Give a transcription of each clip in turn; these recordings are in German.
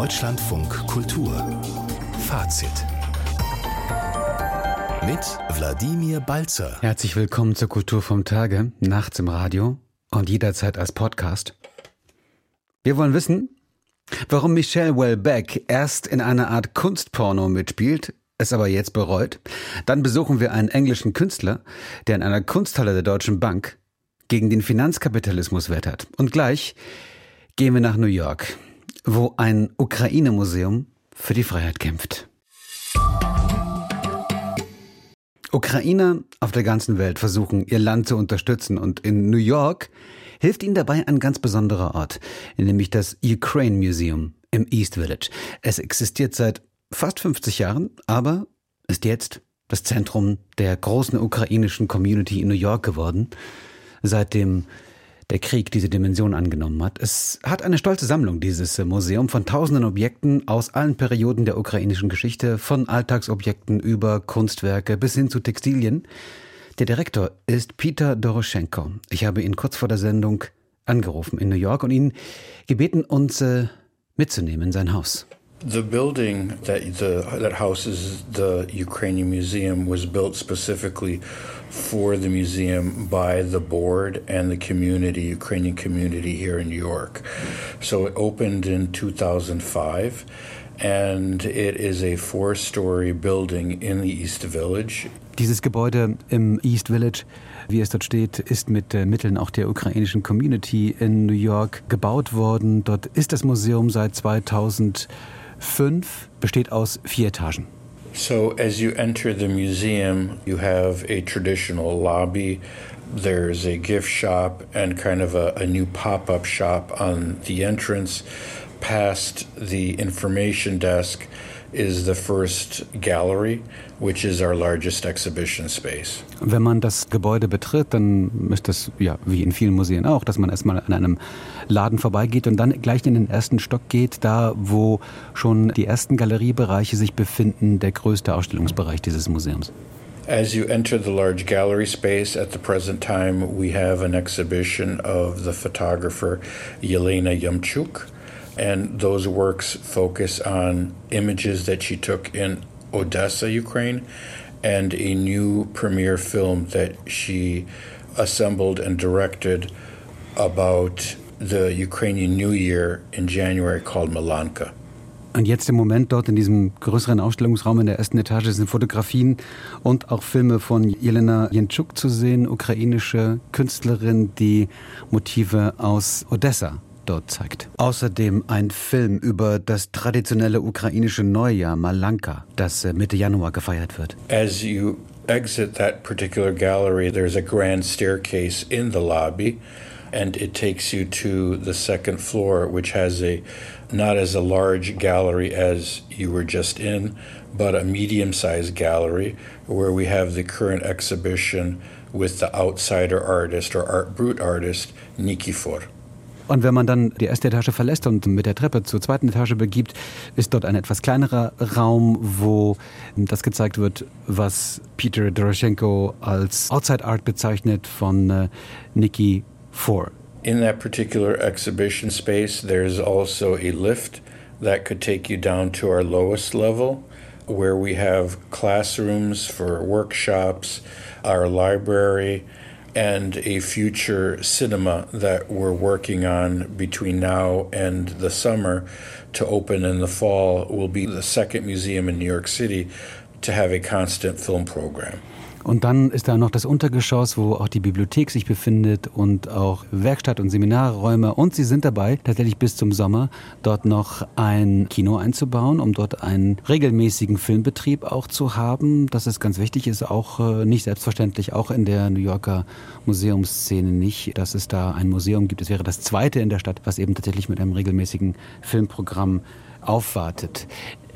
Deutschlandfunk Kultur Fazit mit Wladimir Balzer. Herzlich willkommen zur Kultur vom Tage, nachts im Radio und jederzeit als Podcast. Wir wollen wissen, warum Michelle Welbeck erst in einer Art Kunstporno mitspielt, es aber jetzt bereut. Dann besuchen wir einen englischen Künstler, der in einer Kunsthalle der Deutschen Bank gegen den Finanzkapitalismus wettert. Und gleich gehen wir nach New York, wo ein Ukraine-Museum für die Freiheit kämpft. Ukrainer auf der ganzen Welt versuchen, ihr Land zu unterstützen und in New York hilft ihnen dabei ein ganz besonderer Ort, nämlich das Ukraine Museum im East Village. Es existiert seit fast 50 Jahren, aber ist jetzt das Zentrum der großen ukrainischen Community in New York geworden, seitdem der Krieg diese Dimension angenommen hat. Es hat eine stolze Sammlung, dieses Museum, von tausenden Objekten aus allen Perioden der ukrainischen Geschichte, von Alltagsobjekten über Kunstwerke bis hin zu Textilien. Der Direktor ist Peter Doroschenko. Ich habe ihn kurz vor der Sendung angerufen in New York und ihn gebeten, uns äh, mitzunehmen in sein Haus. The building that the that houses the Ukrainian Museum was built specifically for the museum by the board and the community, Ukrainian community here in New York. So it opened in 2005 and it is a four-story building in the East Village. Dieses Gebäude im East Village wie es dort steht, ist mit äh, Mitteln auch der ukrainischen Community in New York gebaut worden. Dort ist das Museum seit 2000 5 besteht aus vier Etagen. So as you enter the museum, you have a traditional lobby. There's a gift shop and kind of a, a new pop-up shop on the entrance. Past the information desk is the first gallery, which is our largest exhibition space. Wenn man das Gebäude betritt, dann ist das ja wie in vielen Museen auch, dass man erstmal an einem Laden vorbeigeht und dann gleich in den ersten Stock geht, da wo schon die ersten Galeriebereiche sich befinden, der größte Ausstellungsbereich dieses Museums. As you enter the large gallery space, at the present time, we have an exhibition of the photographer Yelena Yamchuk. And those works focus on images that she took in Odessa, Ukraine, and a new premiere film that she assembled and directed about the Ukrainian New Year in January called Malanka. Und jetzt im Moment dort in diesem größeren Ausstellungsraum in der ersten Etage sind Fotografien und auch Filme von Jelena Jentschuk zu sehen, ukrainische Künstlerin, die Motive aus Odessa dort zeigt. Außerdem ein Film über das traditionelle ukrainische Neujahr Malanka, das äh, Mitte Januar gefeiert wird. As you exit that particular gallery, there's a grand staircase in the lobby and it takes you to the second floor which has a not as a large gallery as you were just in, but a medium-sized gallery where we have the current exhibition with the outsider artist or art brut artist Nikifor. Und wenn man dann die erste Etage verlässt und mit der Treppe zur zweiten Etage begibt, ist dort ein etwas kleinerer Raum, wo das gezeigt wird, was Peter Doroschenko als Outside Art bezeichnet von äh, Nikki Four. In that particular exhibition space, there's also a lift that could take you down to our lowest level, where we have classrooms for workshops, our library, and a future cinema that we're working on between now and the summer to open in the fall will be the second museum in New York City to have a constant film program. Und dann ist da noch das Untergeschoss, wo auch die Bibliothek sich befindet und auch Werkstatt- und Seminarräume. Und sie sind dabei, tatsächlich bis zum Sommer, dort noch ein Kino einzubauen, um dort einen regelmäßigen Filmbetrieb auch zu haben. Das ist ganz wichtig, ist auch äh, nicht selbstverständlich, auch in der New Yorker Museumsszene nicht, dass es da ein Museum gibt. Es wäre das zweite in der Stadt, was eben tatsächlich mit einem regelmäßigen Filmprogramm aufwartet.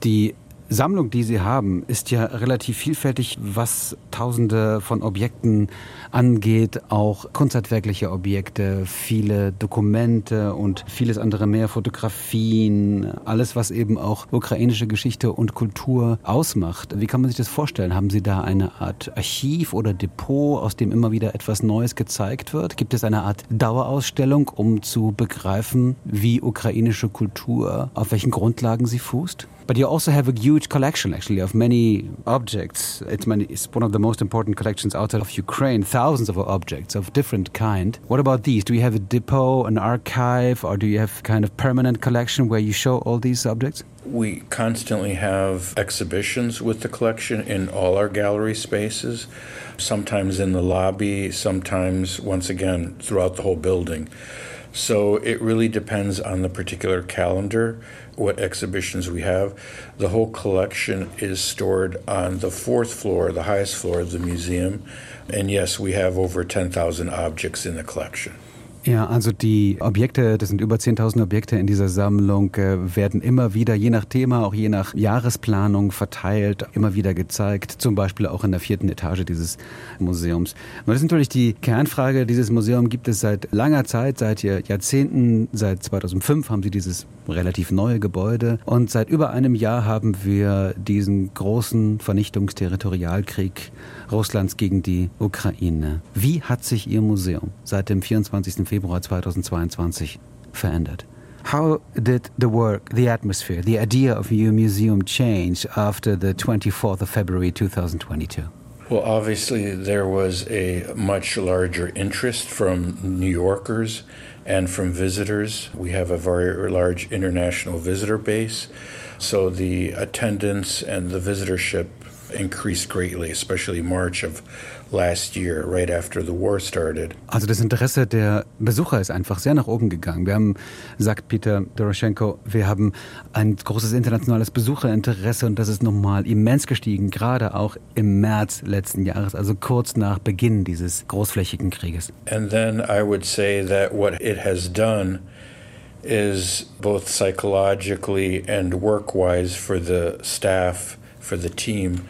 Die Sammlung, die Sie haben, ist ja relativ vielfältig, was tausende von Objekten angeht, auch kunsthandwerkliche Objekte, viele Dokumente und vieles andere mehr, Fotografien, alles, was eben auch ukrainische Geschichte und Kultur ausmacht. Wie kann man sich das vorstellen? Haben Sie da eine Art Archiv oder Depot, aus dem immer wieder etwas Neues gezeigt wird? Gibt es eine Art Dauerausstellung, um zu begreifen, wie ukrainische Kultur, auf welchen Grundlagen sie fußt? But you also have a huge collection, actually, of many objects. It's, many, it's one of the most important collections outside of Ukraine, thousands of objects of different kind. What about these? Do you have a depot, an archive, or do you have kind of permanent collection where you show all these objects? We constantly have exhibitions with the collection in all our gallery spaces, sometimes in the lobby, sometimes, once again, throughout the whole building. So it really depends on the particular calendar, what exhibitions we have. The whole collection is stored on the fourth floor, the highest floor of the museum. And yes, we have over 10,000 objects in the collection. Ja, also die Objekte, das sind über 10.000 Objekte in dieser Sammlung, äh, werden immer wieder, je nach Thema, auch je nach Jahresplanung verteilt, immer wieder gezeigt, zum Beispiel auch in der vierten Etage dieses Museums. Und das ist natürlich die Kernfrage. Dieses Museum gibt es seit langer Zeit, seit Jahrzehnten, seit 2005 haben sie dieses relativ neue Gebäude und seit über einem Jahr haben wir diesen großen Vernichtungsterritorialkrieg Russlands gegen die Ukraine. Wie hat sich Ihr Museum seit dem 24. Februar 2022 verändert? How did the work, the atmosphere, the idea of your museum change after the 24th of February 2022? Well, obviously, there was a much larger interest from New Yorkers and from visitors. We have a very large international visitor base. So the attendance and the visitorship increased greatly, especially March of last year, right after the war started. Also das Interesse der Besucher ist einfach sehr nach oben gegangen. Wir haben, sagt Peter Doroschenko, wir haben ein großes internationales Besucherinteresse und das ist nochmal immens gestiegen, gerade auch im März letzten Jahres, also kurz nach Beginn dieses großflächigen Krieges. And then I would say that what it has done is both psychologically and work-wise for the staff, for the team,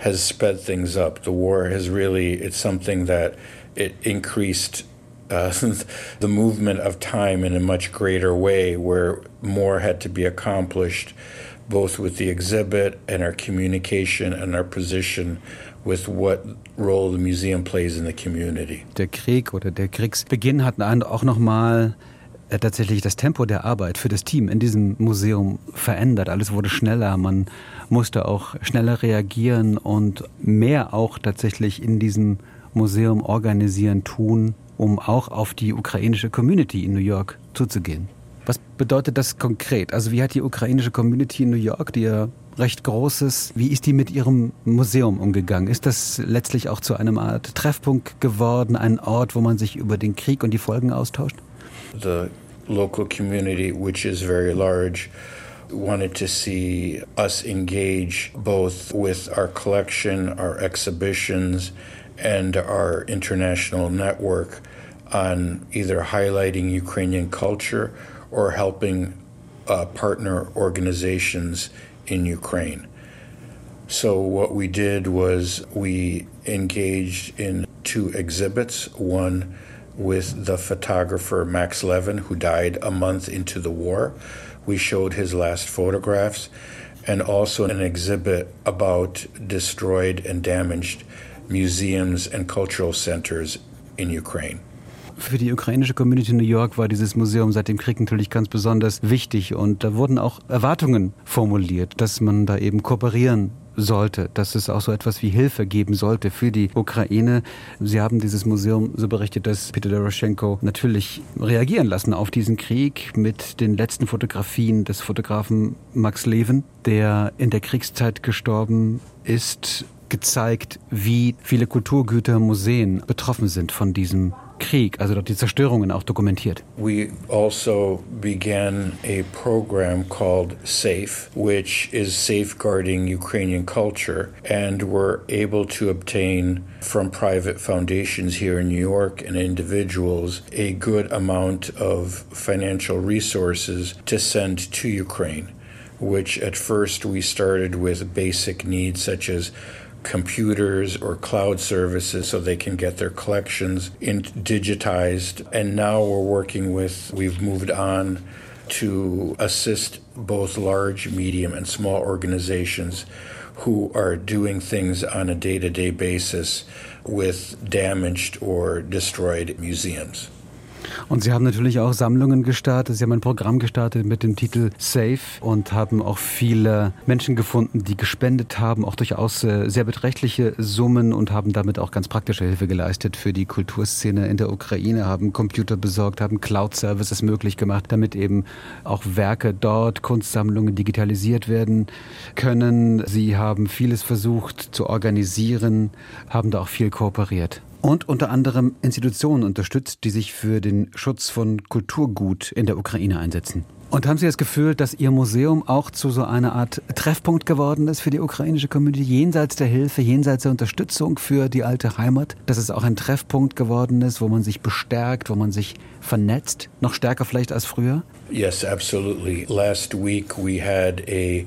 has sped things up. The war has really, it's something that it increased uh, the movement of time in a much greater way where more had to be accomplished both with the exhibit and our communication and our position with what role the museum plays in the community. Der Krieg oder der Kriegsbeginn hat auch noch mal tatsächlich das Tempo der Arbeit für das Team in diesem Museum verändert. Alles wurde schneller, man musste auch schneller reagieren und mehr auch tatsächlich in diesem Museum organisieren, tun, um auch auf die ukrainische Community in New York zuzugehen. Was bedeutet das konkret? Also wie hat die ukrainische Community in New York, die ja recht groß ist, wie ist die mit ihrem Museum umgegangen? Ist das letztlich auch zu einem Art Treffpunkt geworden, ein Ort, wo man sich über den Krieg und die Folgen austauscht? The local community, which is very large, wanted to see us engage both with our collection, our exhibitions, and our international network on either highlighting Ukrainian culture or helping uh, partner organizations in Ukraine. So, what we did was we engaged in two exhibits one with the photographer Max Levin, who died a month into the war. We showed his last photographs and also an exhibit about destroyed and damaged museums and cultural centers in Ukraine. Für die ukrainische Community in New York war dieses Museum seit dem Krieg natürlich ganz besonders wichtig und da wurden auch Erwartungen formuliert, dass man da eben kooperieren sollte, dass es auch so etwas wie Hilfe geben sollte für die Ukraine. Sie haben dieses Museum so berichtet, dass Peter Doroschenko natürlich reagieren lassen auf diesen Krieg mit den letzten Fotografien des Fotografen Max Leven, der in der Kriegszeit gestorben ist, gezeigt, wie viele Kulturgüter, Museen betroffen sind von diesem Krieg, also die Zerstörungen auch dokumentiert. We also began a program called SAFE, which is safeguarding Ukrainian culture, and we're able to obtain from private foundations here in New York and individuals a good amount of financial resources to send to Ukraine. which at first we started with basic needs such as computers or cloud services so they can get their collections in digitized. And now we're working with we've moved on to assist both large medium and small organizations who are doing things on a day-to-day basis with damaged or destroyed museums Und Sie haben natürlich auch Sammlungen gestartet. Sie haben ein Programm gestartet mit dem Titel Safe und haben auch viele Menschen gefunden, die gespendet haben, auch durchaus äh, sehr beträchtliche Summen und haben damit auch ganz praktische Hilfe geleistet für die Kulturszene in der Ukraine, haben Computer besorgt, haben Cloud-Services möglich gemacht, damit eben auch Werke dort, Kunstsammlungen digitalisiert werden können. Sie haben vieles versucht zu organisieren, haben da auch viel kooperiert und unter anderem Institutionen unterstützt, die sich für den Schutz von Kulturgut in der Ukraine einsetzen. Und haben Sie das Gefühl, dass Ihr Museum auch zu so einer Art Treffpunkt geworden ist für die ukrainische Community, jenseits der Hilfe, jenseits der Unterstützung für die alte Heimat? Dass es auch ein Treffpunkt geworden ist, wo man sich bestärkt, wo man sich vernetzt, noch stärker vielleicht als früher? Yes, absolutely. Last week we had a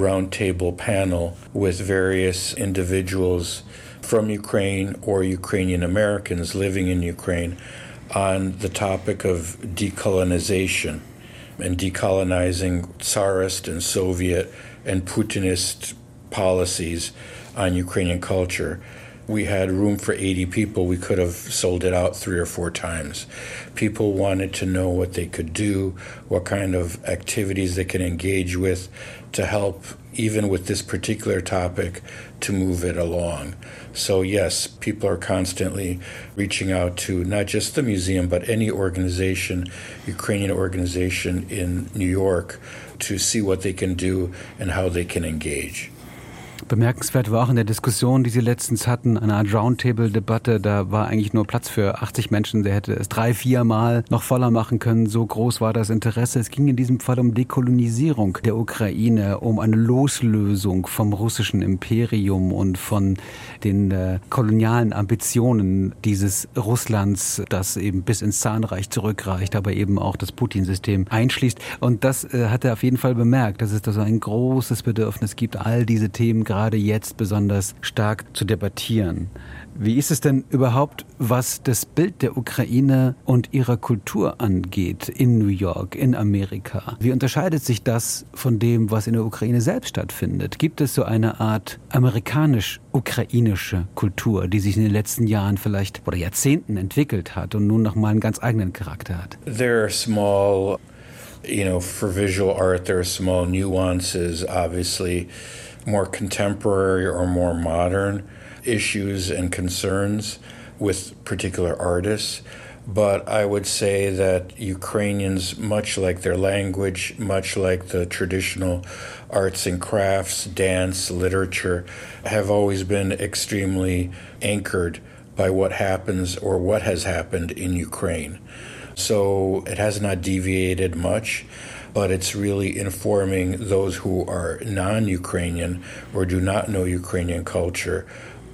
roundtable panel with various individuals from Ukraine or Ukrainian Americans living in Ukraine on the topic of decolonization and decolonizing Tsarist and Soviet and Putinist policies on Ukrainian culture. We had room for 80 people. We could have sold it out three or four times. People wanted to know what they could do, what kind of activities they can engage with to help, even with this particular topic, to move it along. So, yes, people are constantly reaching out to not just the museum, but any organization, Ukrainian organization in New York, to see what they can do and how they can engage. Bemerkenswert war auch in der Diskussion, die Sie letztens hatten, eine Art Roundtable-Debatte, da war eigentlich nur Platz für 80 Menschen. Der hätte es drei, vier Mal noch voller machen können. So groß war das Interesse. Es ging in diesem Fall um Dekolonisierung der Ukraine, um eine Loslösung vom russischen Imperium und von den äh, kolonialen Ambitionen dieses Russlands, das eben bis ins Zahnreich zurückreicht, aber eben auch das Putin-System einschließt. Und das äh, hat er auf jeden Fall bemerkt, dass es da so ein großes Bedürfnis gibt, all diese Themen gerade jetzt besonders stark zu debattieren. Wie ist es denn überhaupt, was das Bild der Ukraine und ihrer Kultur angeht in New York, in Amerika? Wie unterscheidet sich das von dem, was in der Ukraine selbst stattfindet? Gibt es so eine Art amerikanisch-ukrainische Kultur, die sich in den letzten Jahren vielleicht oder Jahrzehnten entwickelt hat und nun noch mal einen ganz eigenen Charakter hat? There are small, you know, for visual art, there are small nuances, obviously. More contemporary or more modern issues and concerns with particular artists. But I would say that Ukrainians, much like their language, much like the traditional arts and crafts, dance, literature, have always been extremely anchored by what happens or what has happened in Ukraine. So it has not deviated much but it's really informing those who are non Ukrainian or do not know Ukrainian culture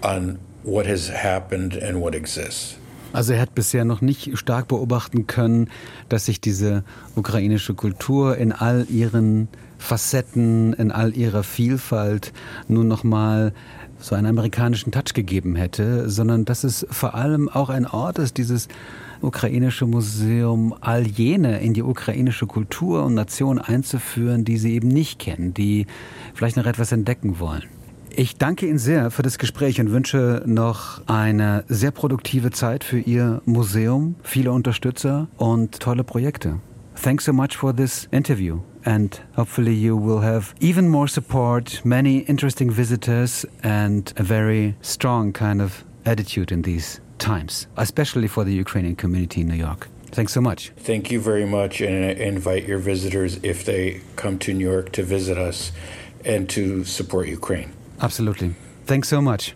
on what has happened and what exists. Also er hat bisher noch nicht stark beobachten können, dass sich diese ukrainische Kultur in all ihren Facetten, in all ihrer Vielfalt nun noch mal so einen amerikanischen Touch gegeben hätte, sondern dass es vor allem auch ein Ort ist, dieses ukrainische Museum all jene in die ukrainische Kultur und Nation einzuführen, die sie eben nicht kennen, die vielleicht noch etwas entdecken wollen. Ich danke Ihnen sehr für das Gespräch und wünsche noch eine sehr produktive Zeit für Ihr Museum, viele Unterstützer und tolle Projekte. Thanks so much for this interview and hopefully you will have even more support, many interesting visitors and a very strong kind of attitude in these times, especially for the Ukrainian community in New York. Thanks so much. Thank you very much, and I invite your visitors, if they come to New York, to visit us and to support Ukraine. Absolutely. Thanks so much.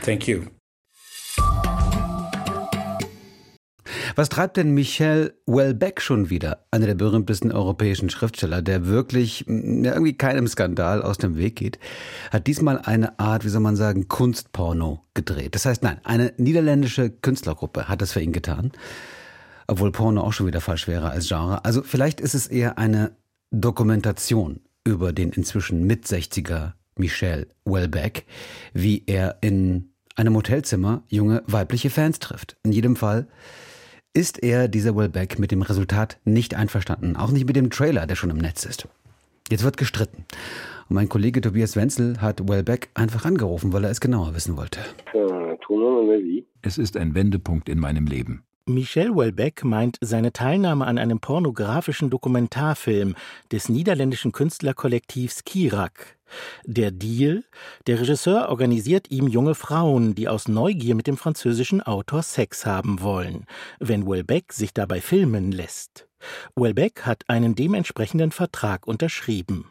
Thank you. Was treibt denn Michel Welbeck schon wieder? Einer der berühmtesten europäischen Schriftsteller, der wirklich mm, ja, irgendwie keinem Skandal aus dem Weg geht, hat diesmal eine Art, wie soll man sagen, Kunstporno gedreht. Das heißt, nein, eine niederländische Künstlergruppe hat das für ihn getan. Obwohl Porno auch schon wieder falsch wäre als Genre. Also vielleicht ist es eher eine Dokumentation über den inzwischen Mit-60er Michel Welbeck, wie er in einem Hotelzimmer junge weibliche Fans trifft. In jedem Fall ist er, dieser Welbeck, mit dem Resultat nicht einverstanden. Auch nicht mit dem Trailer, der schon im Netz ist. Jetzt wird gestritten. Und mein Kollege Tobias Wenzel hat Welbeck einfach angerufen, weil er es genauer wissen wollte. Es ist ein Wendepunkt in meinem Leben. Michel Welbeck meint seine Teilnahme an einem pornografischen Dokumentarfilm des niederländischen Künstlerkollektivs Kirak. Der Deal? Der Regisseur organisiert ihm junge Frauen, die aus Neugier mit dem französischen Autor Sex haben wollen, wenn Welbeck sich dabei filmen lässt. Welbeck hat einen dementsprechenden Vertrag unterschrieben.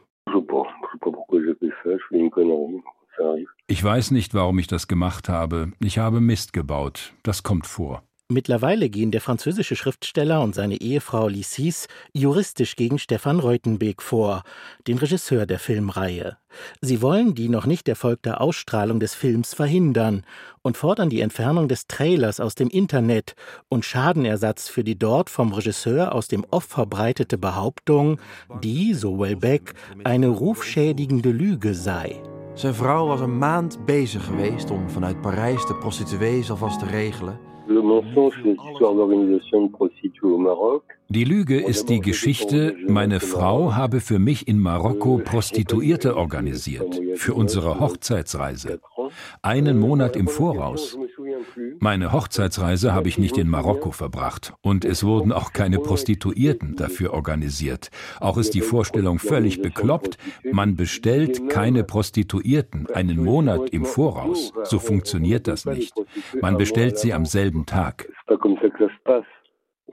Ich weiß nicht, warum ich das gemacht habe. Ich habe Mist gebaut. Das kommt vor. Mittlerweile gehen der französische Schriftsteller und seine Ehefrau Lissis juristisch gegen Stefan Reutenbeek vor, den Regisseur der Filmreihe. Sie wollen die noch nicht erfolgte Ausstrahlung des Films verhindern und fordern die Entfernung des Trailers aus dem Internet und Schadenersatz für die dort vom Regisseur aus dem Off verbreitete Behauptung, die, so Welbeck, eine rufschädigende Lüge sei. Zijn vrouw was een maand bezig geweest om vanuit Parijs de prostituees alvast te regelen. Le mensonge, c'est l'histoire d'organisation de prostituées au Maroc. Die Lüge ist die Geschichte, meine Frau habe für mich in Marokko Prostituierte organisiert, für unsere Hochzeitsreise. Einen Monat im Voraus. Meine Hochzeitsreise habe ich nicht in Marokko verbracht und es wurden auch keine Prostituierten dafür organisiert. Auch ist die Vorstellung völlig bekloppt, man bestellt keine Prostituierten einen Monat im Voraus. So funktioniert das nicht. Man bestellt sie am selben Tag.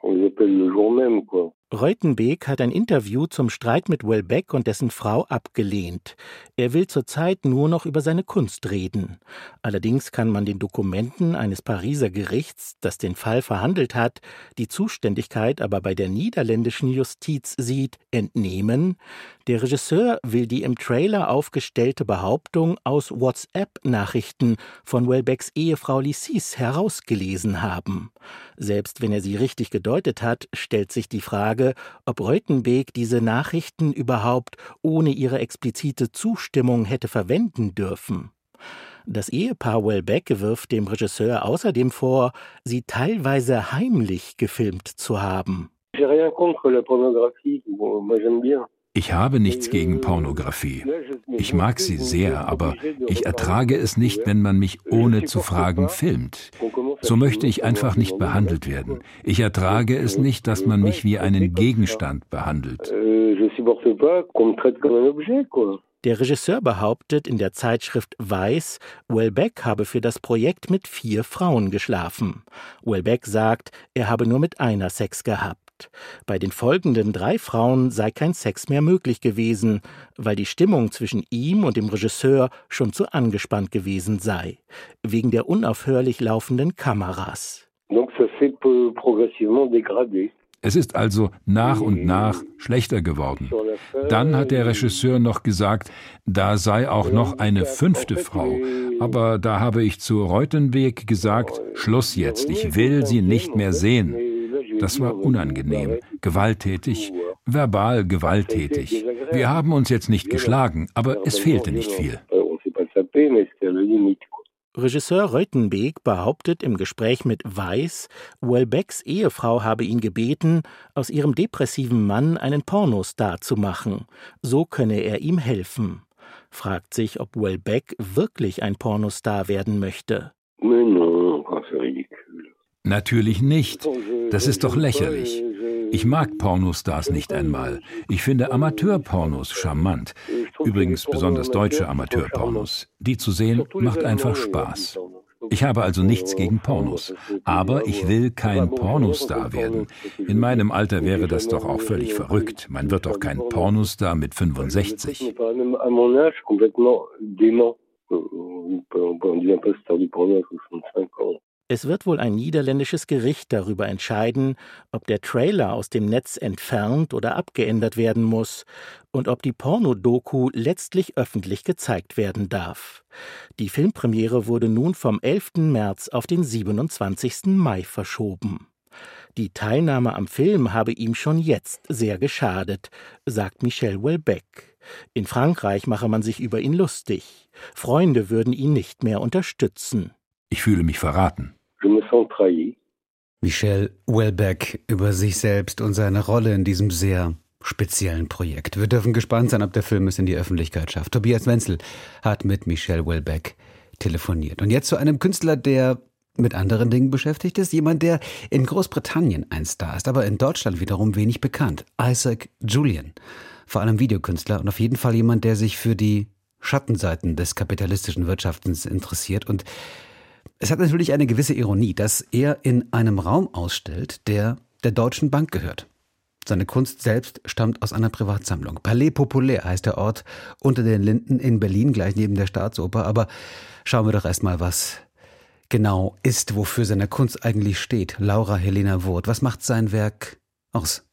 on les appelle le jour même, quoi. Reutenbeek hat ein Interview zum Streit mit Welbeck und dessen Frau abgelehnt. Er will zurzeit nur noch über seine Kunst reden. Allerdings kann man den Dokumenten eines Pariser Gerichts, das den Fall verhandelt hat, die Zuständigkeit aber bei der niederländischen Justiz sieht, entnehmen, der Regisseur will die im Trailer aufgestellte Behauptung aus WhatsApp-Nachrichten von Welbecks Ehefrau Lissis herausgelesen haben. Selbst wenn er sie richtig gedeutet hat, stellt sich die Frage, ob Reutenbeek diese Nachrichten überhaupt ohne ihre explizite Zustimmung hätte verwenden dürfen. Das Ehepaar Welbeck wirft dem Regisseur außerdem vor, sie teilweise heimlich gefilmt zu haben. J'ai rien contre la pornographie, moi j'aime bien. Ich habe nichts gegen Pornografie. Ich mag sie sehr, aber ich ertrage es nicht, wenn man mich ohne zu fragen filmt. So möchte ich einfach nicht behandelt werden. Ich ertrage es nicht, dass man mich wie einen Gegenstand behandelt. Der Regisseur behauptet in der Zeitschrift Weiß, Welbeck habe für das Projekt mit vier Frauen geschlafen. Welbeck sagt, er habe nur mit einer Sex gehabt. Bei den folgenden drei Frauen sei kein Sex mehr möglich gewesen, weil die Stimmung zwischen ihm und dem Regisseur schon zu angespannt gewesen sei, wegen der unaufhörlich laufenden Kameras. Es ist also nach und nach schlechter geworden. Dann hat der Regisseur noch gesagt, da sei auch noch eine fünfte Frau. Aber da habe ich zu Reutenweg gesagt, Schluss jetzt, ich will sie nicht mehr sehen. Das war unangenehm, gewalttätig, verbal gewalttätig. Wir haben uns jetzt nicht geschlagen, aber es fehlte nicht viel. Regisseur Reutenbeek behauptet im Gespräch mit Weiß, Welbecks Ehefrau habe ihn gebeten, aus ihrem depressiven Mann einen Pornostar zu machen. So könne er ihm helfen. Fragt sich, ob Welbeck wirklich ein Pornostar werden möchte. Natürlich nicht. Das ist doch lächerlich. Ich mag Pornostars nicht einmal. Ich finde Amateurpornos charmant. Übrigens besonders deutsche Amateurpornos. Die zu sehen macht einfach Spaß. Ich habe also nichts gegen Pornos. Aber ich will kein Pornostar werden. In meinem Alter wäre das doch auch völlig verrückt. Man wird doch kein Pornostar mit 65. Es wird wohl ein niederländisches Gericht darüber entscheiden, ob der Trailer aus dem Netz entfernt oder abgeändert werden muss und ob die Pornodoku letztlich öffentlich gezeigt werden darf. Die Filmpremiere wurde nun vom 11. März auf den 27. Mai verschoben. Die Teilnahme am Film habe ihm schon jetzt sehr geschadet, sagt Michel Welbeck. In Frankreich mache man sich über ihn lustig. Freunde würden ihn nicht mehr unterstützen. Ich fühle mich verraten. Michel Welbeck über sich selbst und seine Rolle in diesem sehr speziellen Projekt. Wir dürfen gespannt sein, ob der Film es in die Öffentlichkeit schafft. Tobias Wenzel hat mit Michel Welbeck telefoniert. Und jetzt zu einem Künstler, der mit anderen Dingen beschäftigt ist. Jemand, der in Großbritannien ein Star ist, aber in Deutschland wiederum wenig bekannt. Isaac Julian. Vor allem Videokünstler und auf jeden Fall jemand, der sich für die Schattenseiten des kapitalistischen Wirtschaftens interessiert. Und es hat natürlich eine gewisse Ironie, dass er in einem Raum ausstellt, der der Deutschen Bank gehört. Seine Kunst selbst stammt aus einer Privatsammlung. Palais Populaire heißt der Ort unter den Linden in Berlin, gleich neben der Staatsoper. Aber schauen wir doch erstmal, was genau ist, wofür seine Kunst eigentlich steht. Laura Helena Wurth, was macht sein Werk aus?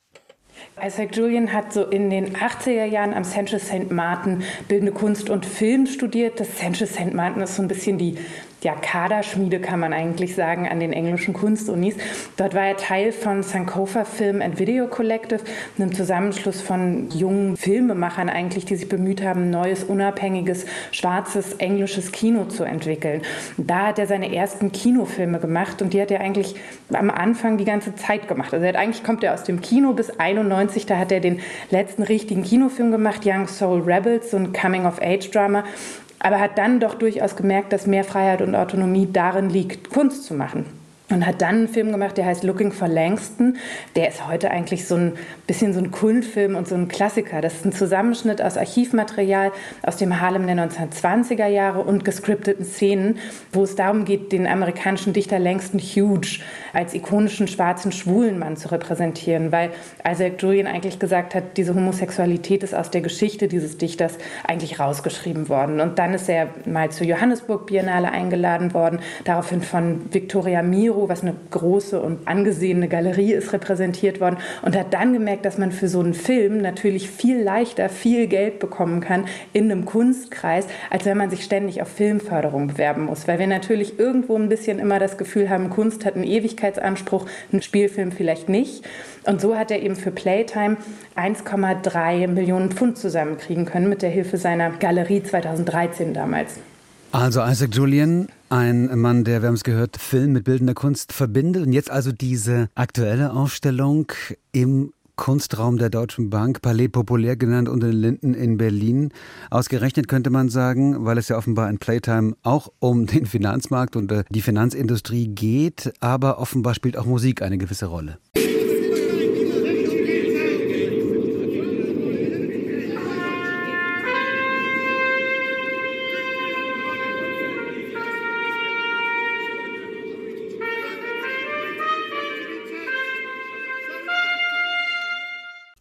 Isaac Julian hat so in den 80er Jahren am Central St. Martin Bildende Kunst und Film studiert. Das Central St. Martin ist so ein bisschen die ja, Kaderschmiede, kann man eigentlich sagen, an den englischen Kunstunis. Dort war er Teil von Sankofa Film and Video Collective, einem Zusammenschluss von jungen Filmemachern eigentlich, die sich bemüht haben, neues, unabhängiges, schwarzes, englisches Kino zu entwickeln. Da hat er seine ersten Kinofilme gemacht und die hat er eigentlich am Anfang die ganze Zeit gemacht. Also er hat, eigentlich kommt er aus dem Kino bis 91, da hat er den letzten richtigen Kinofilm gemacht, Young Soul Rebels, so ein Coming-of-Age-Drama aber hat dann doch durchaus gemerkt, dass mehr Freiheit und Autonomie darin liegt, Kunst zu machen und hat dann einen Film gemacht, der heißt Looking for Langston. Der ist heute eigentlich so ein bisschen so ein Kultfilm und so ein Klassiker. Das ist ein Zusammenschnitt aus Archivmaterial aus dem Harlem der 1920er Jahre und gescripteten Szenen, wo es darum geht, den amerikanischen Dichter Langston Hughes als ikonischen schwarzen schwulen Mann zu repräsentieren, weil Isaac Julian eigentlich gesagt hat, diese Homosexualität ist aus der Geschichte dieses Dichters eigentlich rausgeschrieben worden. Und dann ist er mal zur Johannesburg Biennale eingeladen worden, daraufhin von Victoria Miro Euro, was eine große und angesehene Galerie ist, repräsentiert worden und hat dann gemerkt, dass man für so einen Film natürlich viel leichter viel Geld bekommen kann in einem Kunstkreis, als wenn man sich ständig auf Filmförderung bewerben muss. Weil wir natürlich irgendwo ein bisschen immer das Gefühl haben, Kunst hat einen Ewigkeitsanspruch, ein Spielfilm vielleicht nicht. Und so hat er eben für Playtime 1,3 Millionen Pfund zusammenkriegen können mit der Hilfe seiner Galerie 2013 damals. Also Isaac Julian, ein Mann, der, wir haben es gehört, Film mit bildender Kunst verbindet. Und jetzt also diese aktuelle Aufstellung im Kunstraum der Deutschen Bank, Palais Populär genannt, unter den Linden in Berlin. Ausgerechnet könnte man sagen, weil es ja offenbar in Playtime auch um den Finanzmarkt und äh, die Finanzindustrie geht, aber offenbar spielt auch Musik eine gewisse Rolle.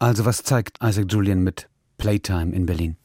Also was zeigt Isaac Julian mit Playtime in Berlin?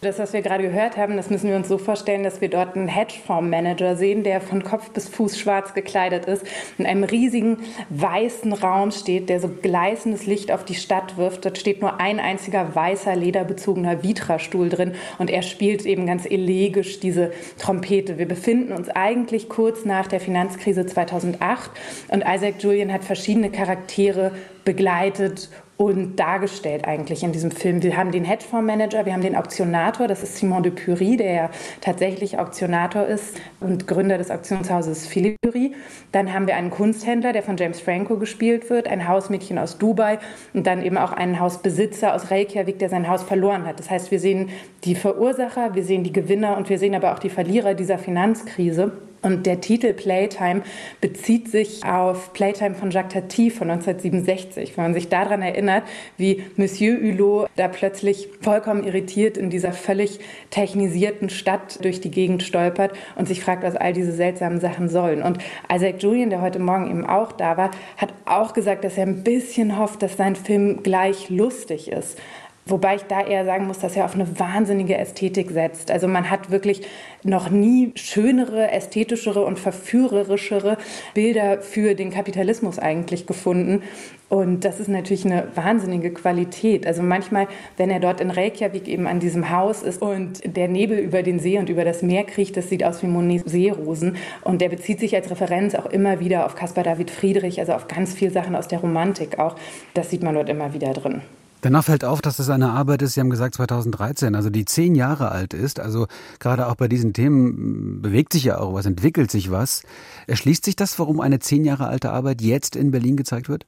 Das, was wir gerade gehört haben, das müssen wir uns so vorstellen, dass wir dort einen Hedgefondsmanager sehen, der von Kopf bis Fuß schwarz gekleidet ist, in einem riesigen weißen Raum steht, der so gleißendes Licht auf die Stadt wirft. Dort steht nur ein einziger weißer, lederbezogener Vitra-Stuhl drin und er spielt eben ganz elegisch diese Trompete. Wir befinden uns eigentlich kurz nach der Finanzkrise 2008 und Isaac Julian hat verschiedene Charaktere begleitet und dargestellt eigentlich in diesem Film. Wir haben den Hedgefondsmanager, wir haben den Auktionator, das ist Simon de Pury, der ja tatsächlich Auktionator ist und Gründer des Auktionshauses Philippe Pury. Dann haben wir einen Kunsthändler, der von James Franco gespielt wird, ein Hausmädchen aus Dubai und dann eben auch einen Hausbesitzer aus Reykjavik, der sein Haus verloren hat. Das heißt, wir sehen die Verursacher, wir sehen die Gewinner und wir sehen aber auch die Verlierer dieser Finanzkrise. Und der Titel Playtime bezieht sich auf Playtime von Jacques Tati von 1967. Wenn man sich daran erinnert, wie Monsieur Hulot da plötzlich vollkommen irritiert in dieser völlig technisierten Stadt durch die Gegend stolpert und sich fragt, was all diese seltsamen Sachen sollen. Und Isaac Julian, der heute Morgen eben auch da war, hat auch gesagt, dass er ein bisschen hofft, dass sein Film gleich lustig ist. Wobei ich da eher sagen muss, dass er auf eine wahnsinnige Ästhetik setzt. Also man hat wirklich noch nie schönere, ästhetischere und verführerischere Bilder für den Kapitalismus eigentlich gefunden. Und das ist natürlich eine wahnsinnige Qualität. Also manchmal, wenn er dort in Reykjavik eben an diesem Haus ist und der Nebel über den See und über das Meer kriecht, das sieht aus wie Monets Seerosen. Und der bezieht sich als Referenz auch immer wieder auf Caspar David Friedrich, also auf ganz viele Sachen aus der Romantik auch. Das sieht man dort immer wieder drin. Danach fällt auf, dass es eine Arbeit ist, Sie haben gesagt 2013, also die zehn Jahre alt ist. Also gerade auch bei diesen Themen bewegt sich ja auch was, entwickelt sich was. Erschließt sich das, warum eine zehn Jahre alte Arbeit jetzt in Berlin gezeigt wird?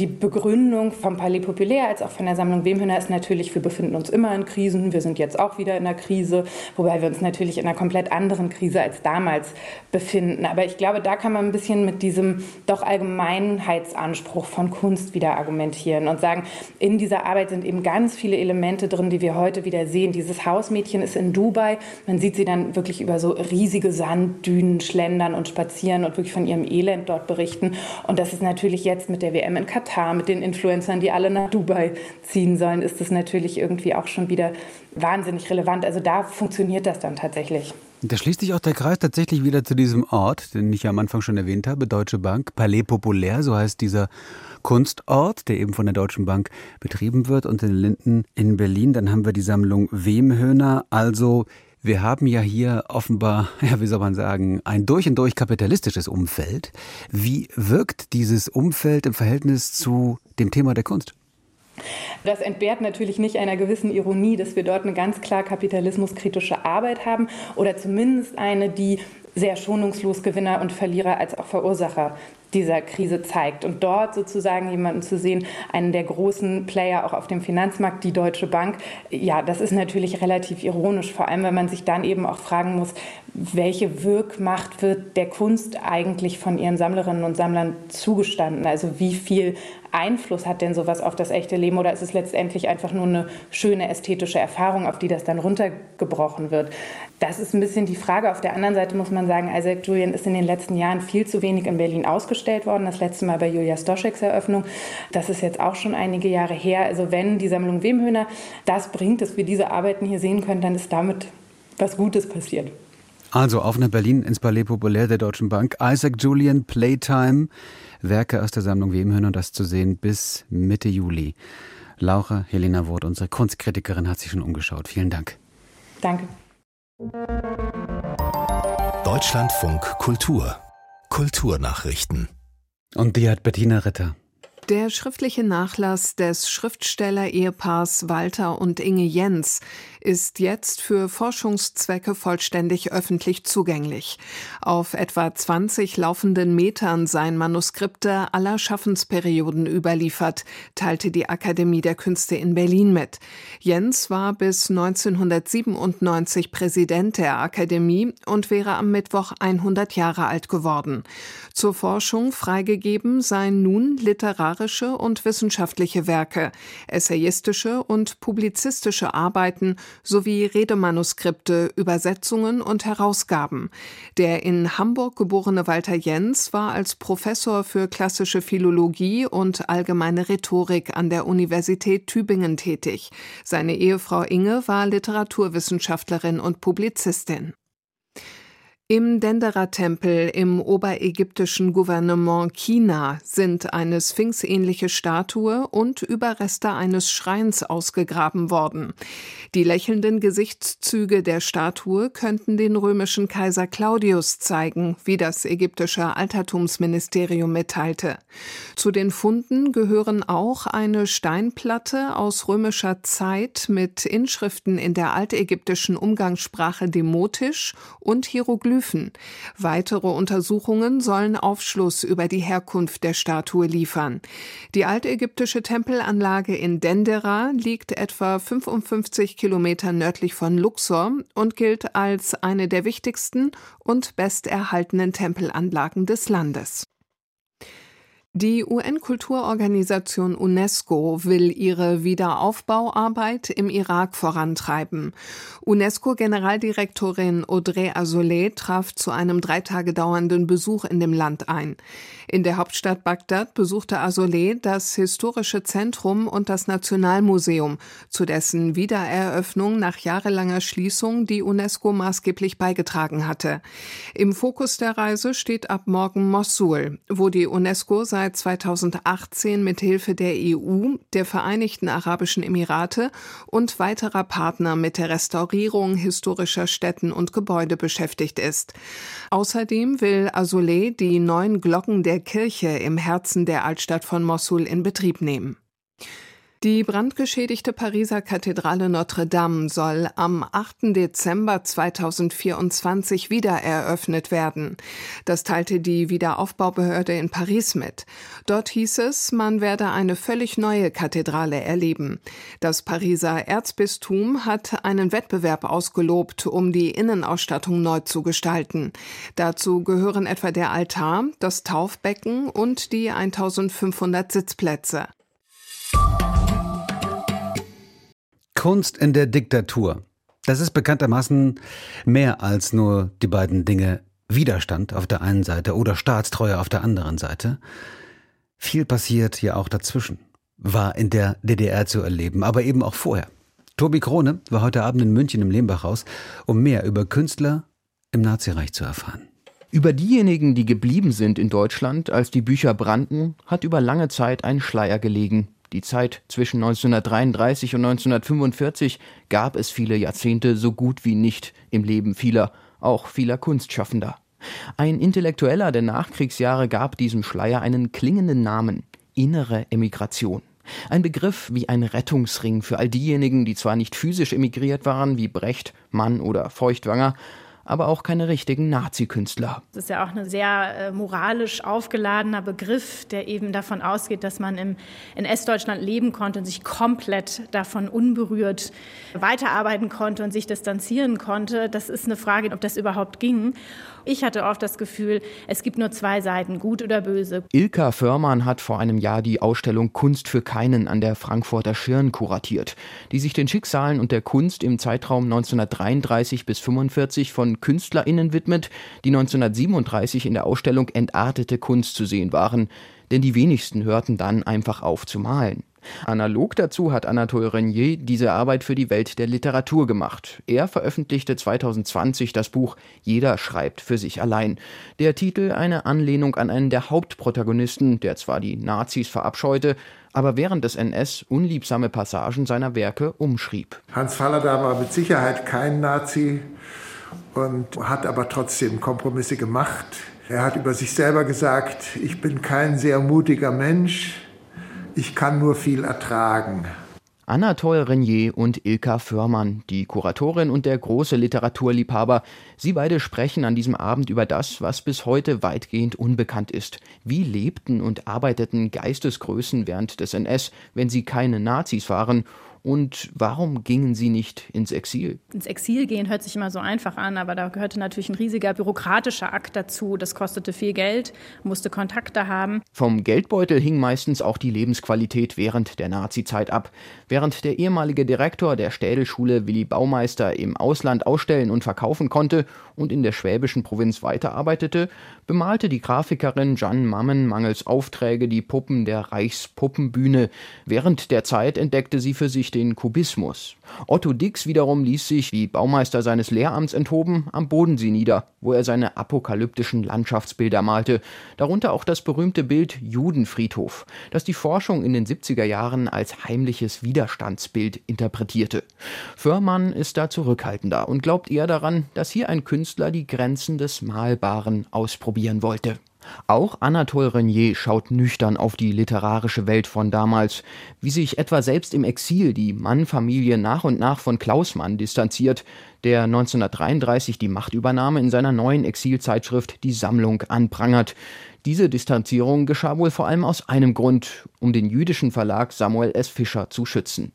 Die Begründung vom Palais Populaire als auch von der Sammlung Wemhöhner ist natürlich, wir befinden uns immer in Krisen, wir sind jetzt auch wieder in einer Krise, wobei wir uns natürlich in einer komplett anderen Krise als damals befinden. Aber ich glaube, da kann man ein bisschen mit diesem doch Allgemeinheitsanspruch von Kunst wieder argumentieren und sagen, in dieser Arbeit sind eben ganz viele Elemente drin, die wir heute wieder sehen. Dieses Hausmädchen ist in Dubai, man sieht sie dann wirklich über so riesige Sanddünen schlendern und spazieren und wirklich von ihrem Elend dort berichten. Und das ist natürlich jetzt mit der WM in Katar Katar mit den Influencern, die alle nach Dubai ziehen sollen, ist das natürlich irgendwie auch schon wieder wahnsinnig relevant. Also da funktioniert das dann tatsächlich. Da schließt sich auch der Kreis tatsächlich wieder zu diesem Ort, den ich am Anfang schon erwähnt habe, Deutsche Bank, Palais Populaire, so heißt dieser Kunstort, der eben von der Deutschen Bank betrieben wird, unter den Linden in Berlin. Dann haben wir die Sammlung Wemhöhner, also wir haben ja hier offenbar, ja, wie soll man sagen, ein durch und durch kapitalistisches Umfeld. Wie wirkt dieses Umfeld im Verhältnis zu dem Thema der Kunst? Das entbehrt natürlich nicht einer gewissen Ironie, dass wir dort eine ganz klar kapitalismuskritische Arbeit haben oder zumindest eine, die sehr schonungslos Gewinner und Verlierer als auch Verursacher dieser Krise zeigt. Und dort sozusagen jemanden zu sehen, einen der großen Player auch auf dem Finanzmarkt, die Deutsche Bank, ja, das ist natürlich relativ ironisch, vor allem wenn man sich dann eben auch fragen muss, welche Wirkmacht wird der Kunst eigentlich von ihren Sammlerinnen und Sammlern zugestanden? Also wie viel Einfluss hat denn sowas auf das echte Leben oder ist es letztendlich einfach nur eine schöne ästhetische Erfahrung, auf die das dann runtergebrochen wird? Das ist ein bisschen die Frage. Auf der anderen Seite muss man sagen, Isaac Julian ist in den letzten Jahren viel zu wenig in Berlin ausgestellt worden. Das letzte Mal bei Julia Stoscheks Eröffnung. Das ist jetzt auch schon einige Jahre her. Also wenn die Sammlung Wemhöhner das bringt, dass wir diese Arbeiten hier sehen können, dann ist damit was Gutes passiert. Also auf nach Berlin ins Palais Populaire der Deutschen Bank. Isaac Julian Playtime. Werke aus der Sammlung Wemhöhner, das zu sehen bis Mitte Juli. Laura Helena Wurt, unsere Kunstkritikerin, hat sich schon umgeschaut. Vielen Dank. Danke. Deutschlandfunk Kultur Kulturnachrichten. Und die hat Bettina Ritter. Der schriftliche Nachlass des Schriftsteller-Ehepaars Walter und Inge Jens ist jetzt für Forschungszwecke vollständig öffentlich zugänglich. Auf etwa 20 laufenden Metern seien Manuskripte aller Schaffensperioden überliefert, teilte die Akademie der Künste in Berlin mit. Jens war bis 1997 Präsident der Akademie und wäre am Mittwoch 100 Jahre alt geworden. Zur Forschung freigegeben seien nun literarische und wissenschaftliche Werke, essayistische und publizistische Arbeiten sowie Redemanuskripte, Übersetzungen und Herausgaben. Der in Hamburg geborene Walter Jens war als Professor für klassische Philologie und allgemeine Rhetorik an der Universität Tübingen tätig. Seine Ehefrau Inge war Literaturwissenschaftlerin und Publizistin. Im Dendera-Tempel im oberägyptischen Gouvernement China sind eine sphinxähnliche Statue und Überreste eines Schreins ausgegraben worden. Die lächelnden Gesichtszüge der Statue könnten den römischen Kaiser Claudius zeigen, wie das ägyptische Altertumsministerium mitteilte. Zu den Funden gehören auch eine Steinplatte aus römischer Zeit mit Inschriften in der altägyptischen Umgangssprache Demotisch und Hieroglyphen Glyphen. Weitere Untersuchungen sollen Aufschluss über die Herkunft der Statue liefern. Die altägyptische Tempelanlage in Dendera liegt etwa 55 Kilometer nördlich von Luxor und gilt als eine der wichtigsten und besterhaltenen Tempelanlagen des Landes. Die UN-Kulturorganisation UNESCO will ihre Wiederaufbauarbeit im Irak vorantreiben. UNESCO-Generaldirektorin Audrey Azoulay traf zu einem drei Tage dauernden Besuch in dem Land ein. In der Hauptstadt Bagdad besuchte Azoulay das historische Zentrum und das Nationalmuseum, zu dessen Wiedereröffnung nach jahrelanger Schließung die UNESCO maßgeblich beigetragen hatte. Im Fokus der Reise steht ab morgen Mossul, wo die UNESCO seit 2018 mit Hilfe der EU, der Vereinigten Arabischen Emirate und weiterer Partner mit der Restaurierung historischer Städten und Gebäude beschäftigt ist. Außerdem will Azoulay die neuen Glocken der Kirche im Herzen der Altstadt von Mossul in Betrieb nehmen. Die brandgeschädigte Pariser Kathedrale Notre Dame soll am 8. Dezember 2024 wieder eröffnet werden. Das teilte die Wiederaufbaubehörde in Paris mit. Dort hieß es, man werde eine völlig neue Kathedrale erleben. Das Pariser Erzbistum hat einen Wettbewerb ausgelobt, um die Innenausstattung neu zu gestalten. Dazu gehören etwa der Altar, das Taufbecken und die 1500 Sitzplätze. Kunst in der Diktatur. Das ist bekanntermaßen mehr als nur die beiden Dinge Widerstand auf der einen Seite oder Staatstreue auf der anderen Seite. Viel passiert ja auch dazwischen, war in der DDR zu erleben, aber eben auch vorher. Tobi Krone war heute Abend in München im Lehmbachhaus, um mehr über Künstler im Nazireich zu erfahren. Über diejenigen, die geblieben sind in Deutschland, als die Bücher brannten, hat über lange Zeit ein Schleier gelegen. Die Zeit zwischen 1933 und 1945 gab es viele Jahrzehnte so gut wie nicht im Leben vieler, auch vieler Kunstschaffender. Ein Intellektueller der Nachkriegsjahre gab diesem Schleier einen klingenden Namen innere Emigration. Ein Begriff wie ein Rettungsring für all diejenigen, die zwar nicht physisch emigriert waren, wie Brecht, Mann oder Feuchtwanger, aber auch keine richtigen Nazi-Künstler. Das ist ja auch ein sehr äh, moralisch aufgeladener Begriff, der eben davon ausgeht, dass man im NS-Deutschland leben konnte und sich komplett davon unberührt weiterarbeiten konnte und sich distanzieren konnte. Das ist eine Frage, ob das überhaupt ging. Ich hatte oft das Gefühl, es gibt nur zwei Seiten, gut oder böse. Ilka Förmann hat vor einem Jahr die Ausstellung Kunst für keinen an der Frankfurter Schirn kuratiert, die sich den Schicksalen und der Kunst im Zeitraum 1933 bis 1945 von KünstlerInnen widmet, die 1937 in der Ausstellung entartete Kunst zu sehen waren, denn die wenigsten hörten dann einfach auf zu malen. Analog dazu hat Anatole Renier diese Arbeit für die Welt der Literatur gemacht. Er veröffentlichte 2020 das Buch Jeder schreibt für sich allein. Der Titel eine Anlehnung an einen der Hauptprotagonisten, der zwar die Nazis verabscheute, aber während des NS unliebsame Passagen seiner Werke umschrieb. Hans Fallada war mit Sicherheit kein Nazi und hat aber trotzdem Kompromisse gemacht. Er hat über sich selber gesagt, ich bin kein sehr mutiger Mensch, ich kann nur viel ertragen. Anatole Renier und Ilka Förmann, die Kuratorin und der große Literaturliebhaber. Sie beide sprechen an diesem Abend über das, was bis heute weitgehend unbekannt ist. Wie lebten und arbeiteten Geistesgrößen während des NS, wenn sie keine Nazis waren? Und warum gingen sie nicht ins Exil? Ins Exil gehen hört sich immer so einfach an, aber da gehörte natürlich ein riesiger bürokratischer Akt dazu. Das kostete viel Geld, musste Kontakte haben. Vom Geldbeutel hing meistens auch die Lebensqualität während der Nazizeit ab. Während der ehemalige Direktor der Städelschule Willi Baumeister im Ausland ausstellen und verkaufen konnte und in der schwäbischen Provinz weiterarbeitete, bemalte die Grafikerin Jeanne Mammen mangels Aufträge die Puppen der Reichspuppenbühne. Während der Zeit entdeckte sie für sich den Kubismus. Otto Dix wiederum ließ sich, wie Baumeister seines Lehramts enthoben, am Bodensee nieder, wo er seine apokalyptischen Landschaftsbilder malte, darunter auch das berühmte Bild Judenfriedhof, das die Forschung in den 70er Jahren als heimliches Widerstandsbild interpretierte. Förmann ist da zurückhaltender und glaubt eher daran, dass hier ein Künstler die Grenzen des Malbaren ausprobieren wollte. Auch Anatole Renier schaut nüchtern auf die literarische Welt von damals, wie sich etwa selbst im Exil die Mann-Familie nach und nach von Klaus Mann distanziert, der 1933 die Machtübernahme in seiner neuen Exilzeitschrift Die Sammlung anprangert. Diese Distanzierung geschah wohl vor allem aus einem Grund, um den jüdischen Verlag Samuel S. Fischer zu schützen.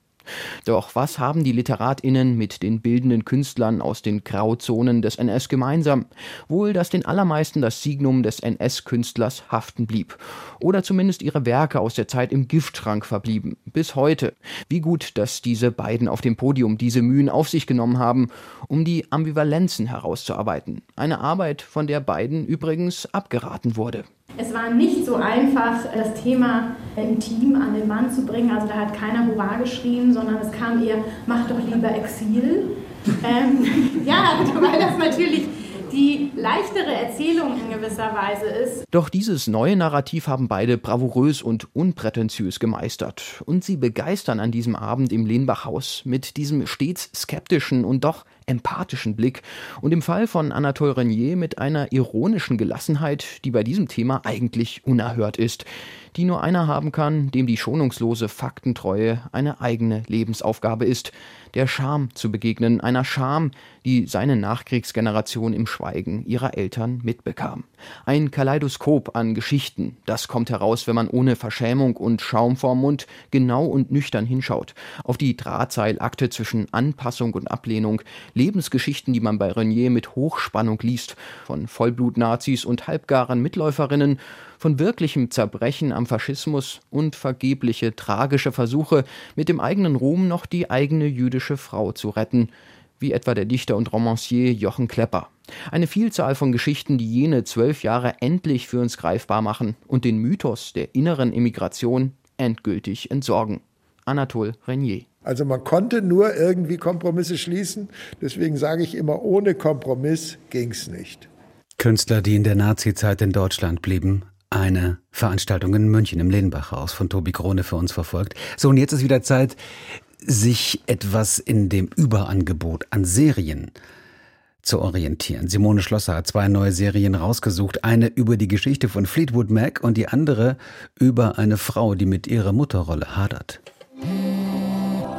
Doch was haben die Literatinnen mit den bildenden Künstlern aus den Grauzonen des NS gemeinsam? Wohl, dass den allermeisten das Signum des NS-Künstlers haften blieb. Oder zumindest ihre Werke aus der Zeit im Giftschrank verblieben. Bis heute. Wie gut, dass diese beiden auf dem Podium diese Mühen auf sich genommen haben, um die Ambivalenzen herauszuarbeiten. Eine Arbeit, von der beiden übrigens abgeraten wurde. Es war nicht so einfach, das Thema im Team an den Mann zu bringen. Also da hat keiner Hurra geschrien, sondern es kam eher, mach doch lieber Exil. ähm, ja, weil das natürlich die leichtere Erzählung in gewisser Weise ist. Doch dieses neue Narrativ haben beide bravourös und unprätentiös gemeistert. Und sie begeistern an diesem Abend im Lehnbachhaus mit diesem stets skeptischen und doch empathischen Blick und im Fall von Anatole Renier mit einer ironischen Gelassenheit, die bei diesem Thema eigentlich unerhört ist, die nur einer haben kann, dem die schonungslose Faktentreue eine eigene Lebensaufgabe ist, der Scham zu begegnen, einer Scham, die seine Nachkriegsgeneration im Schweigen ihrer Eltern mitbekam. Ein Kaleidoskop an Geschichten, das kommt heraus, wenn man ohne Verschämung und Schaum vorm Mund genau und nüchtern hinschaut. Auf die Drahtseilakte zwischen Anpassung und Ablehnung, Lebensgeschichten, die man bei Renier mit Hochspannung liest, von Vollblut-Nazis und halbgaren Mitläuferinnen, von wirklichem Zerbrechen am Faschismus und vergebliche tragische Versuche, mit dem eigenen Ruhm noch die eigene jüdische Frau zu retten, wie etwa der Dichter und Romancier Jochen Klepper. Eine Vielzahl von Geschichten, die jene zwölf Jahre endlich für uns greifbar machen und den Mythos der inneren Emigration endgültig entsorgen. Anatole Renier. Also man konnte nur irgendwie Kompromisse schließen. Deswegen sage ich immer, ohne Kompromiss ging es nicht. Künstler, die in der Nazizeit in Deutschland blieben, eine Veranstaltung in München im Lehnbachhaus von Tobi Krone für uns verfolgt. So, und jetzt ist wieder Zeit, sich etwas in dem Überangebot an Serien zu orientieren. Simone Schlosser hat zwei neue Serien rausgesucht. Eine über die Geschichte von Fleetwood Mac und die andere über eine Frau, die mit ihrer Mutterrolle hadert.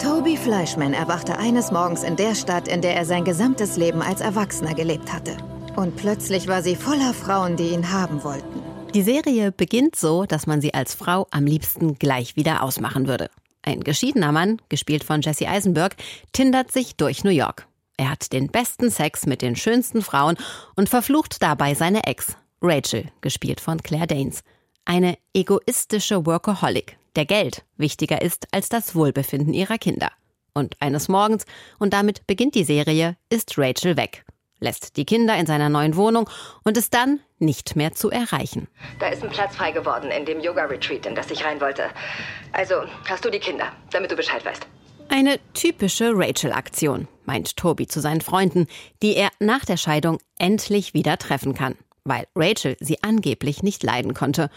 Toby Fleischman erwachte eines Morgens in der Stadt, in der er sein gesamtes Leben als Erwachsener gelebt hatte. Und plötzlich war sie voller Frauen, die ihn haben wollten. Die Serie beginnt so, dass man sie als Frau am liebsten gleich wieder ausmachen würde. Ein geschiedener Mann, gespielt von Jesse Eisenberg, tindert sich durch New York. Er hat den besten Sex mit den schönsten Frauen und verflucht dabei seine Ex, Rachel, gespielt von Claire Danes. Eine egoistische Workaholic, der Geld wichtiger ist als das Wohlbefinden ihrer Kinder. Und eines Morgens, und damit beginnt die Serie, ist Rachel weg lässt die Kinder in seiner neuen Wohnung und ist dann nicht mehr zu erreichen. Da ist ein Platz frei geworden in dem Yoga-Retreat, in das ich rein wollte. Also hast du die Kinder, damit du Bescheid weißt. Eine typische Rachel-Aktion, meint Toby zu seinen Freunden, die er nach der Scheidung endlich wieder treffen kann, weil Rachel sie angeblich nicht leiden konnte.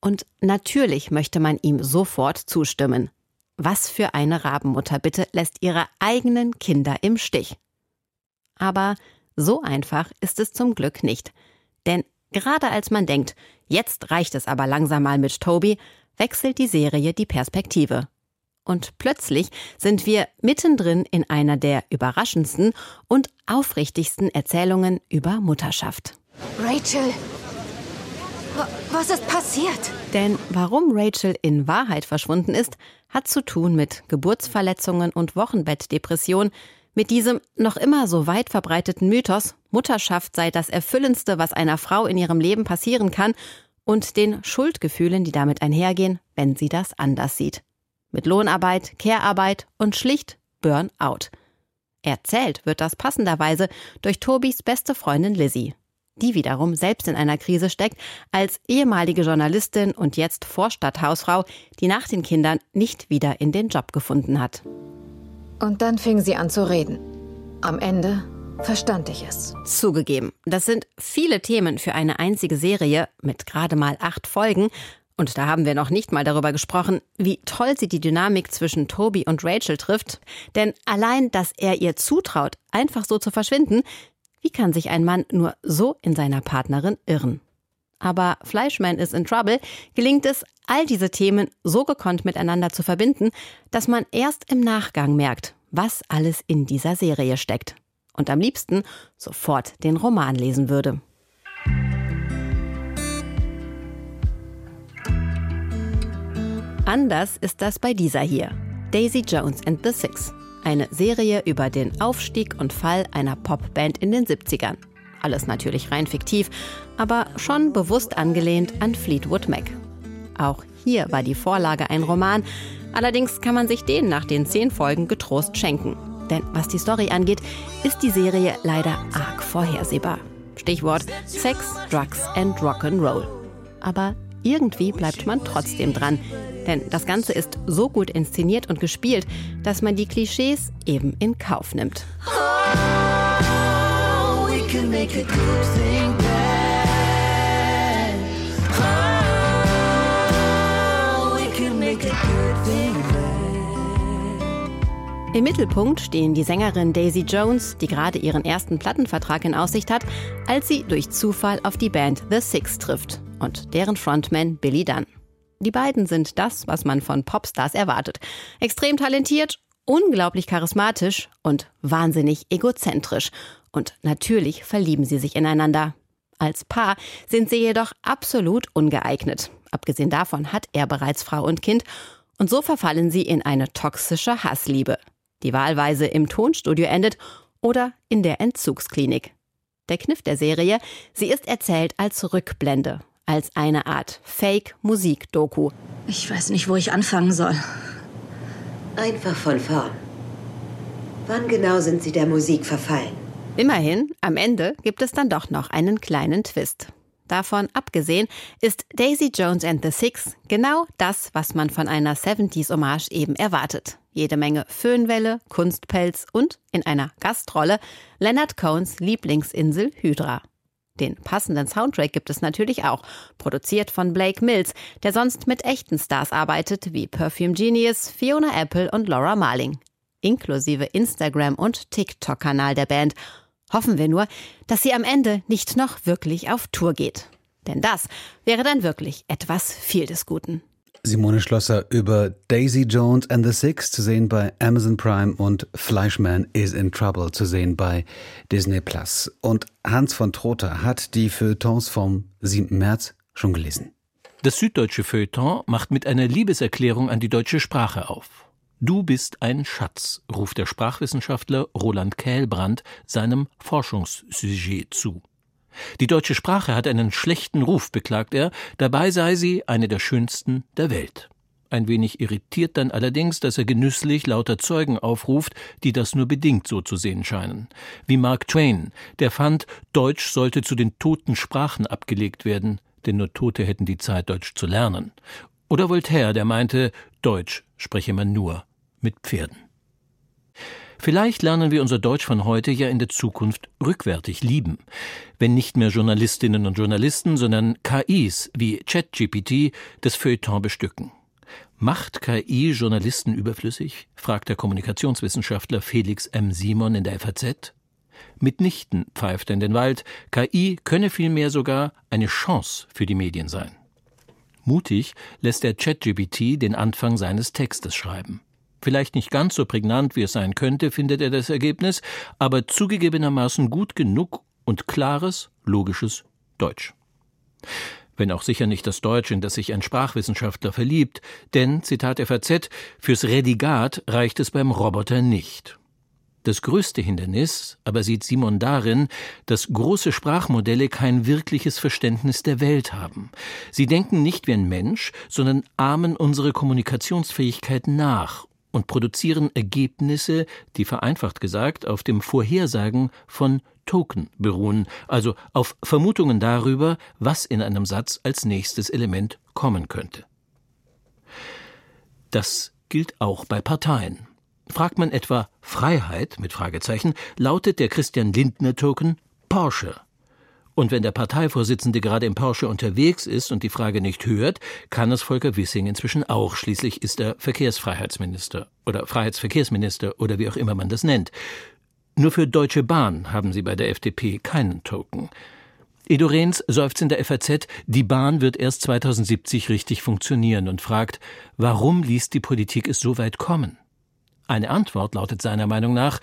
Und natürlich möchte man ihm sofort zustimmen. Was für eine Rabenmutter bitte lässt ihre eigenen Kinder im Stich. Aber so einfach ist es zum Glück nicht. Denn gerade als man denkt, jetzt reicht es aber langsam mal mit Toby, wechselt die Serie die Perspektive. Und plötzlich sind wir mittendrin in einer der überraschendsten und aufrichtigsten Erzählungen über Mutterschaft. Rachel, was ist passiert? Denn warum Rachel in Wahrheit verschwunden ist, hat zu tun mit Geburtsverletzungen und Wochenbettdepression, mit diesem noch immer so weit verbreiteten Mythos, Mutterschaft sei das Erfüllendste, was einer Frau in ihrem Leben passieren kann, und den Schuldgefühlen, die damit einhergehen, wenn sie das anders sieht. Mit Lohnarbeit, Care-Arbeit und schlicht Burnout. Erzählt wird das passenderweise durch Tobis beste Freundin Lizzie, die wiederum selbst in einer Krise steckt, als ehemalige Journalistin und jetzt Vorstadthausfrau, die nach den Kindern nicht wieder in den Job gefunden hat. Und dann fing sie an zu reden. Am Ende verstand ich es. Zugegeben, das sind viele Themen für eine einzige Serie mit gerade mal acht Folgen. Und da haben wir noch nicht mal darüber gesprochen, wie toll sie die Dynamik zwischen Toby und Rachel trifft. Denn allein, dass er ihr zutraut, einfach so zu verschwinden, wie kann sich ein Mann nur so in seiner Partnerin irren? Aber Fleischman is in Trouble, gelingt es, all diese Themen so gekonnt miteinander zu verbinden, dass man erst im Nachgang merkt, was alles in dieser Serie steckt. Und am liebsten sofort den Roman lesen würde. Anders ist das bei dieser hier. Daisy Jones and the Six. Eine Serie über den Aufstieg und Fall einer Popband in den 70ern. Alles natürlich rein fiktiv, aber schon bewusst angelehnt an Fleetwood Mac. Auch hier war die Vorlage ein Roman, allerdings kann man sich den nach den zehn Folgen getrost schenken. Denn was die Story angeht, ist die Serie leider arg vorhersehbar. Stichwort Sex, Drugs and Rock'n'Roll. Aber irgendwie bleibt man trotzdem dran. Denn das Ganze ist so gut inszeniert und gespielt, dass man die Klischees eben in Kauf nimmt. Oh, Im Mittelpunkt stehen die Sängerin Daisy Jones, die gerade ihren ersten Plattenvertrag in Aussicht hat, als sie durch Zufall auf die Band The Six trifft und deren Frontman Billy Dunn. Die beiden sind das, was man von Popstars erwartet. Extrem talentiert, unglaublich charismatisch und wahnsinnig egozentrisch. Und natürlich verlieben sie sich ineinander. Als Paar sind sie jedoch absolut ungeeignet. Abgesehen davon hat er bereits Frau und Kind und so verfallen sie in eine toxische Hassliebe die wahlweise im Tonstudio endet oder in der Entzugsklinik. Der Kniff der Serie, sie ist erzählt als Rückblende, als eine Art Fake-Musik-Doku. Ich weiß nicht, wo ich anfangen soll. Einfach von vorn. Wann genau sind Sie der Musik verfallen? Immerhin, am Ende gibt es dann doch noch einen kleinen Twist. Davon abgesehen ist Daisy Jones and the Six genau das, was man von einer 70s-Hommage eben erwartet. Jede Menge Föhnwelle, Kunstpelz und in einer Gastrolle Leonard Cohns Lieblingsinsel Hydra. Den passenden Soundtrack gibt es natürlich auch, produziert von Blake Mills, der sonst mit echten Stars arbeitet, wie Perfume Genius, Fiona Apple und Laura Marling. Inklusive Instagram- und TikTok-Kanal der Band Hoffen wir nur, dass sie am Ende nicht noch wirklich auf Tour geht. Denn das wäre dann wirklich etwas viel des Guten. Simone Schlosser über Daisy Jones and the Six zu sehen bei Amazon Prime und Fleischman is in Trouble zu sehen bei Disney Plus. Und Hans von Trotha hat die Feuilletons vom 7. März schon gelesen. Das süddeutsche Feuilleton macht mit einer Liebeserklärung an die deutsche Sprache auf. Du bist ein Schatz, ruft der Sprachwissenschaftler Roland Kählbrand seinem Forschungssujet zu. Die deutsche Sprache hat einen schlechten Ruf, beklagt er, dabei sei sie eine der schönsten der Welt. Ein wenig irritiert dann allerdings, dass er genüsslich lauter Zeugen aufruft, die das nur bedingt so zu sehen scheinen. Wie Mark Twain, der fand, Deutsch sollte zu den toten Sprachen abgelegt werden, denn nur Tote hätten die Zeit, Deutsch zu lernen. Oder Voltaire, der meinte, Deutsch spreche man nur mit Pferden. Vielleicht lernen wir unser Deutsch von heute ja in der Zukunft rückwärtig lieben, wenn nicht mehr Journalistinnen und Journalisten, sondern KIs wie ChatGPT das Feuilleton bestücken. Macht KI Journalisten überflüssig? fragt der Kommunikationswissenschaftler Felix M. Simon in der FAZ. Mitnichten, pfeift er in den Wald, KI könne vielmehr sogar eine Chance für die Medien sein. Mutig lässt der ChatGPT den Anfang seines Textes schreiben. Vielleicht nicht ganz so prägnant, wie es sein könnte, findet er das Ergebnis, aber zugegebenermaßen gut genug und klares, logisches Deutsch. Wenn auch sicher nicht das Deutsch, in das sich ein Sprachwissenschaftler verliebt, denn, Zitat FAZ, fürs Redigat reicht es beim Roboter nicht. Das größte Hindernis aber sieht Simon darin, dass große Sprachmodelle kein wirkliches Verständnis der Welt haben. Sie denken nicht wie ein Mensch, sondern ahmen unsere Kommunikationsfähigkeit nach und produzieren Ergebnisse, die vereinfacht gesagt auf dem Vorhersagen von Token beruhen, also auf Vermutungen darüber, was in einem Satz als nächstes Element kommen könnte. Das gilt auch bei Parteien. Fragt man etwa Freiheit mit Fragezeichen, lautet der Christian Lindner Token Porsche und wenn der Parteivorsitzende gerade im Porsche unterwegs ist und die Frage nicht hört, kann es Volker Wissing inzwischen auch. Schließlich ist er Verkehrsfreiheitsminister oder Freiheitsverkehrsminister oder wie auch immer man das nennt. Nur für Deutsche Bahn haben sie bei der FDP keinen Token. Edo Rehns seufzt in der FAZ, die Bahn wird erst 2070 richtig funktionieren und fragt, warum ließ die Politik es so weit kommen? Eine Antwort lautet seiner Meinung nach,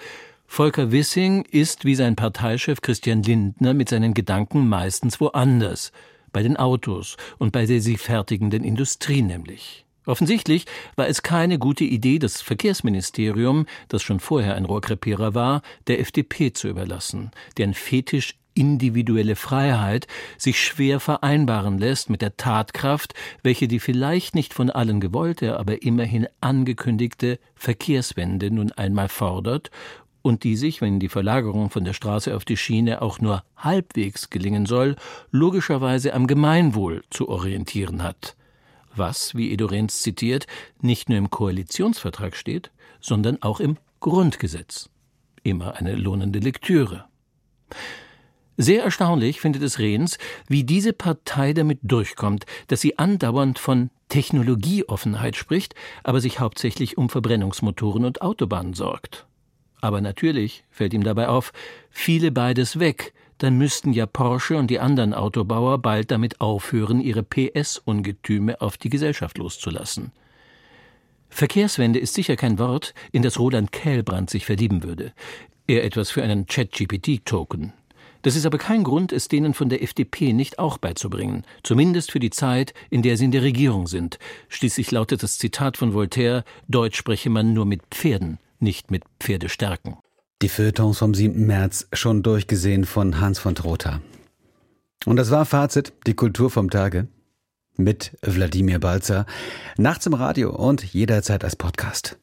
Volker Wissing ist wie sein Parteichef Christian Lindner mit seinen Gedanken meistens woanders, bei den Autos und bei der sie fertigenden Industrie nämlich. Offensichtlich war es keine gute Idee, das Verkehrsministerium, das schon vorher ein Rohrkrepierer war, der FDP zu überlassen, deren Fetisch individuelle Freiheit sich schwer vereinbaren lässt mit der Tatkraft, welche die vielleicht nicht von allen gewollte, aber immerhin angekündigte Verkehrswende nun einmal fordert und die sich, wenn die Verlagerung von der Straße auf die Schiene auch nur halbwegs gelingen soll, logischerweise am Gemeinwohl zu orientieren hat was, wie Edo Renz zitiert, nicht nur im Koalitionsvertrag steht, sondern auch im Grundgesetz. Immer eine lohnende Lektüre. Sehr erstaunlich findet es Rehns, wie diese Partei damit durchkommt, dass sie andauernd von Technologieoffenheit spricht, aber sich hauptsächlich um Verbrennungsmotoren und Autobahnen sorgt. Aber natürlich fällt ihm dabei auf, viele beides weg, dann müssten ja Porsche und die anderen Autobauer bald damit aufhören, ihre PS-Ungetüme auf die Gesellschaft loszulassen. Verkehrswende ist sicher kein Wort, in das Roland Kählbrand sich verlieben würde. Eher etwas für einen Chat-GPT-Token. Das ist aber kein Grund, es denen von der FDP nicht auch beizubringen, zumindest für die Zeit, in der sie in der Regierung sind. Schließlich lautet das Zitat von Voltaire, Deutsch spreche man nur mit Pferden, nicht mit Pferdestärken. Die Feuilletons vom 7. März schon durchgesehen von Hans von Trotha. Und das war Fazit, die Kultur vom Tage. Mit Wladimir Balzer. Nachts im Radio und jederzeit als Podcast.